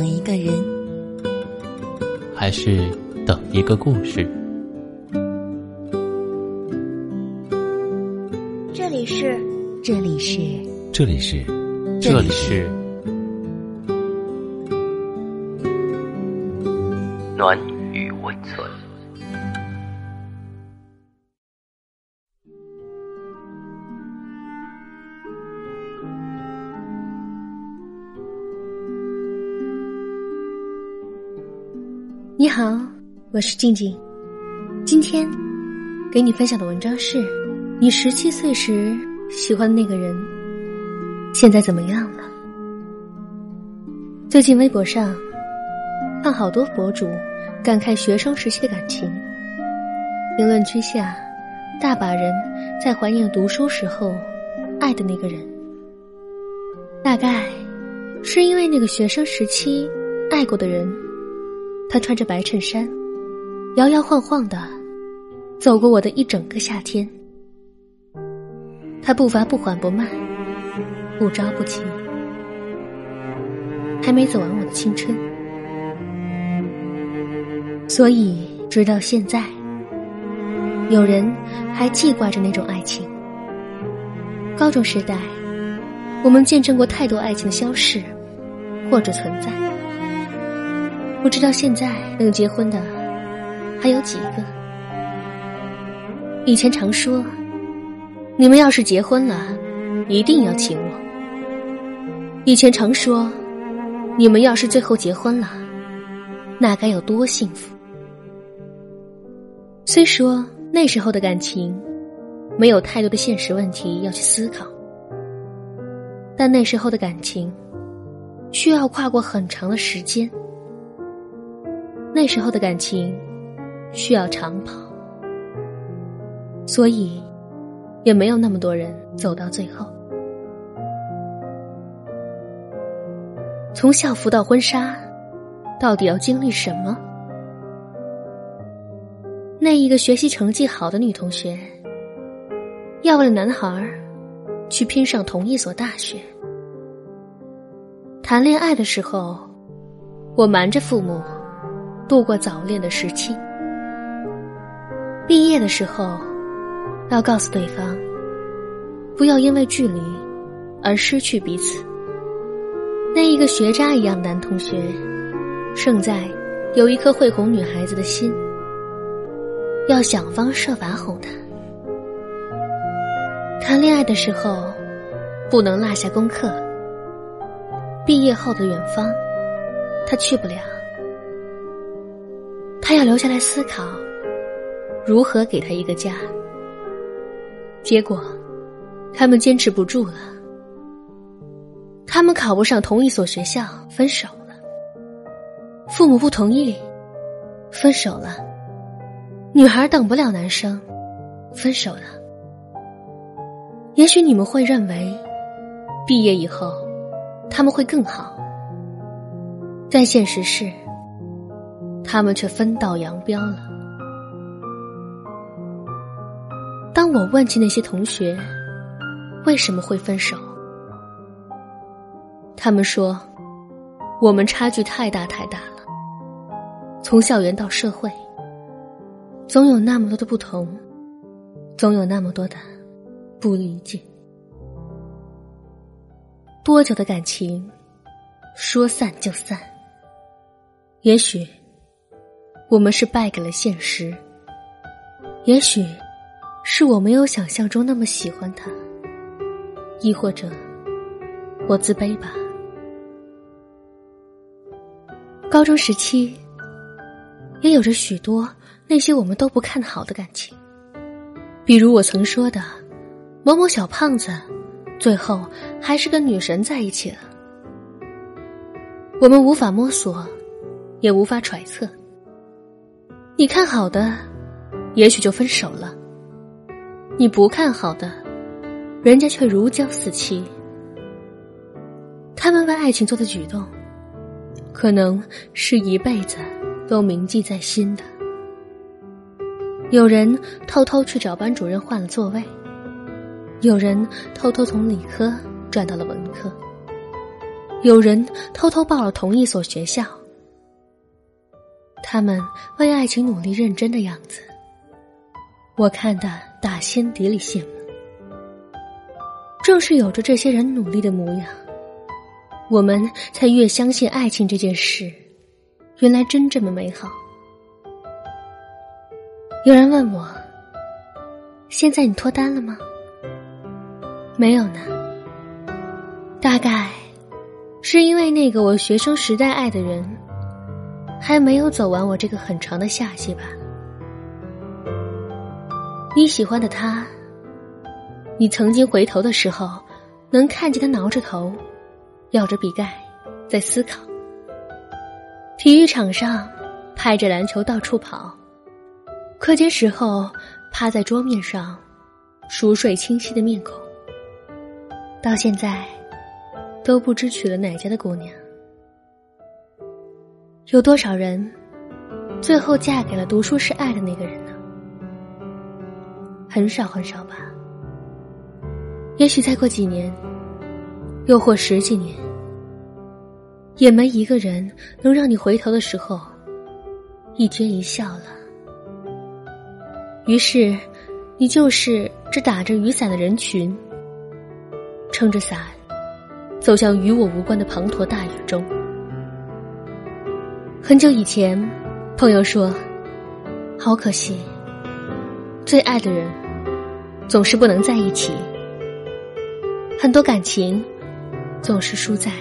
等一个人，还是等一个故事？这里是，这里是，这里是，这里是暖与温存。好，我是静静。今天给你分享的文章是：你十七岁时喜欢的那个人，现在怎么样了？最近微博上看好多博主感慨学生时期的感情，评论区下大把人在怀念读书时候爱的那个人。大概是因为那个学生时期爱过的人。他穿着白衬衫，摇摇晃晃的走过我的一整个夏天。他步伐不缓不慢，不着不急，还没走完我的青春。所以直到现在，有人还记挂着那种爱情。高中时代，我们见证过太多爱情的消逝，或者存在。不知道现在能结婚的还有几个？以前常说，你们要是结婚了，一定要请我。以前常说，你们要是最后结婚了，那该有多幸福。虽说那时候的感情没有太多的现实问题要去思考，但那时候的感情需要跨过很长的时间。那时候的感情需要长跑，所以也没有那么多人走到最后。从校服到婚纱，到底要经历什么？那一个学习成绩好的女同学，要为了男孩儿去拼上同一所大学。谈恋爱的时候，我瞒着父母。度过早恋的时期，毕业的时候，要告诉对方，不要因为距离而失去彼此。那一个学渣一样的男同学，胜在有一颗会哄女孩子的心，要想方设法哄她。谈恋爱的时候，不能落下功课。毕业后的远方，他去不了。他要留下来思考，如何给他一个家。结果，他们坚持不住了。他们考不上同一所学校，分手了。父母不同意，分手了。女孩等不了男生，分手了。也许你们会认为，毕业以后他们会更好，但现实是。他们却分道扬镳了。当我问起那些同学为什么会分手，他们说：“我们差距太大太大了。从校园到社会，总有那么多的不同，总有那么多的不理解。多久的感情，说散就散？也许。”我们是败给了现实，也许是我没有想象中那么喜欢他，亦或者我自卑吧。高中时期也有着许多那些我们都不看好的感情，比如我曾说的某某小胖子，最后还是跟女神在一起了。我们无法摸索，也无法揣测。你看好的，也许就分手了；你不看好的，人家却如胶似漆。他们为爱情做的举动，可能是一辈子都铭记在心的。有人偷偷去找班主任换了座位，有人偷偷从理科转到了文科，有人偷偷报了同一所学校。他们为爱情努力认真的样子，我看的打心底里羡慕。正是有着这些人努力的模样，我们才越相信爱情这件事，原来真这么美好。有人问我：“现在你脱单了吗？”没有呢。大概是因为那个我学生时代爱的人。还没有走完我这个很长的夏季吧？你喜欢的他，你曾经回头的时候，能看见他挠着头，咬着笔盖，在思考。体育场上拍着篮球到处跑，课间时候趴在桌面上，熟睡清晰的面孔。到现在，都不知娶了哪家的姑娘。有多少人，最后嫁给了读书时爱的那个人呢？很少很少吧。也许再过几年，又或十几年，也没一个人能让你回头的时候，一颦一笑了。于是，你就是这打着雨伞的人群，撑着伞，走向与我无关的滂沱大雨中。很久以前，朋友说：“好可惜，最爱的人总是不能在一起。很多感情总是输在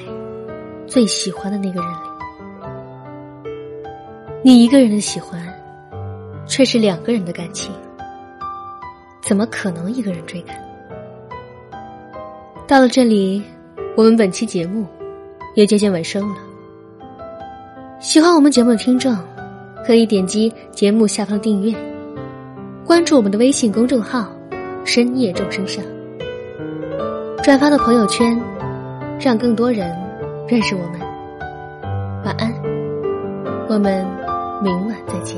最喜欢的那个人里。你一个人的喜欢，却是两个人的感情，怎么可能一个人追赶？”到了这里，我们本期节目也接近尾声了。喜欢我们节目的听众，可以点击节目下方订阅，关注我们的微信公众号“深夜众生相”，转发到朋友圈，让更多人认识我们。晚安，我们明晚再见。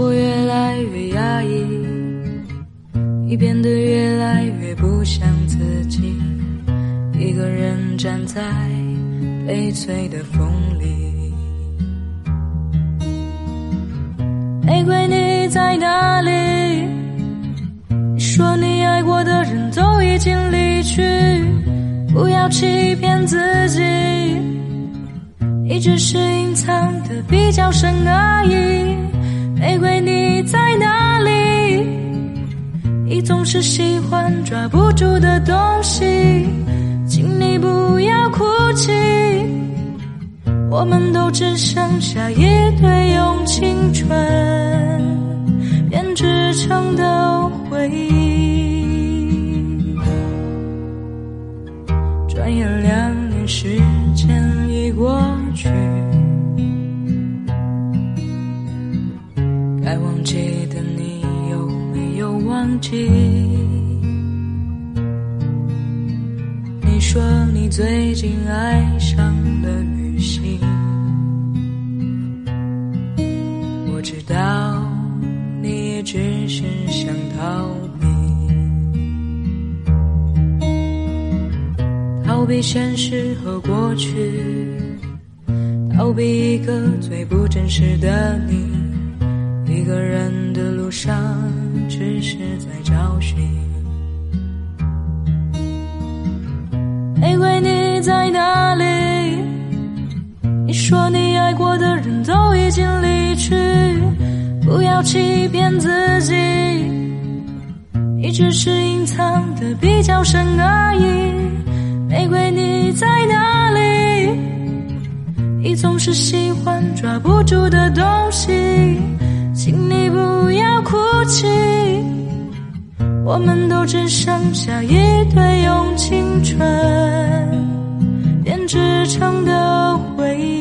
活越来越压抑，你变得越来越不像自己。一个人站在悲催的风里，玫瑰你在哪里？你说你爱过的人都已经离去，不要欺骗自己，你只是隐藏的比较深而已。玫瑰，你在哪里？你总是喜欢抓不住的东西，请你不要哭泣。我们都只剩下一堆用青你说你最近爱上了旅行，我知道你也只是想逃避，逃避现实和过去，逃避一个最不真实的你，一个人的路上。只是在找寻玫瑰，你在哪里？你说你爱过的人都已经离去，不要欺骗自己，你只是隐藏的比较深而已。玫瑰你在哪里？你总是喜欢抓不住的东西，请你不要哭泣。我们都只剩下一堆用青春编织成的回忆。